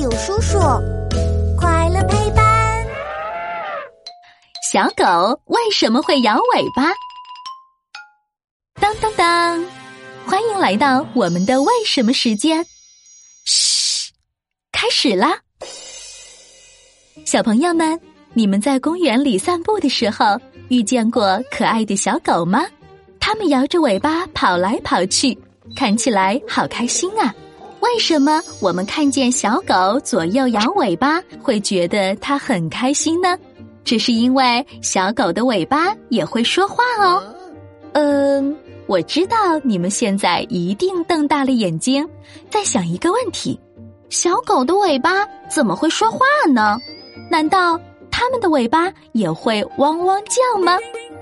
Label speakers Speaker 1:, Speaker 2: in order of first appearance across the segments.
Speaker 1: 有叔叔，快乐陪伴。
Speaker 2: 小狗为什么会摇尾巴？当当当！欢迎来到我们的为什么时间。嘘，开始啦！小朋友们，你们在公园里散步的时候遇见过可爱的小狗吗？它们摇着尾巴跑来跑去，看起来好开心啊！为什么我们看见小狗左右摇尾巴会觉得它很开心呢？这是因为小狗的尾巴也会说话哦。嗯，我知道你们现在一定瞪大了眼睛，在想一个问题：小狗的尾巴怎么会说话呢？难道它们的尾巴也会汪汪叫吗？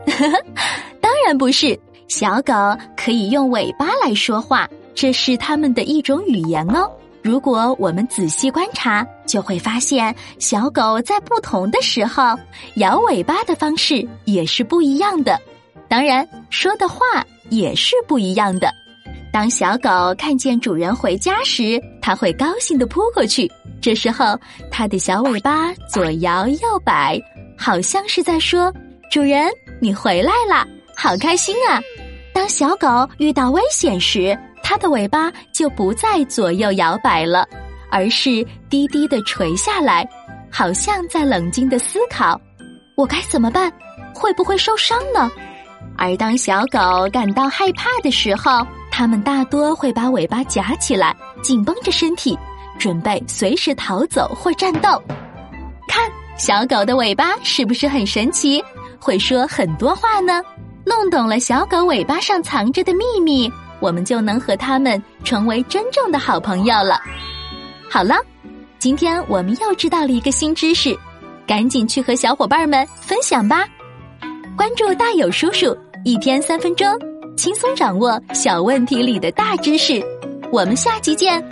Speaker 2: 当然不是，小狗可以用尾巴来说话。这是它们的一种语言哦。如果我们仔细观察，就会发现小狗在不同的时候摇尾巴的方式也是不一样的。当然，说的话也是不一样的。当小狗看见主人回家时，它会高兴的扑过去。这时候，它的小尾巴左摇右摆，好像是在说：“主人，你回来啦，好开心啊！”当小狗遇到危险时，它的尾巴就不再左右摇摆了，而是低低的垂下来，好像在冷静的思考：我该怎么办？会不会受伤呢？而当小狗感到害怕的时候，它们大多会把尾巴夹起来，紧绷着身体，准备随时逃走或战斗。看，小狗的尾巴是不是很神奇？会说很多话呢？弄懂了小狗尾巴上藏着的秘密。我们就能和他们成为真正的好朋友了。好了，今天我们又知道了一个新知识，赶紧去和小伙伴们分享吧！关注大有叔叔，一天三分钟，轻松掌握小问题里的大知识。我们下期见。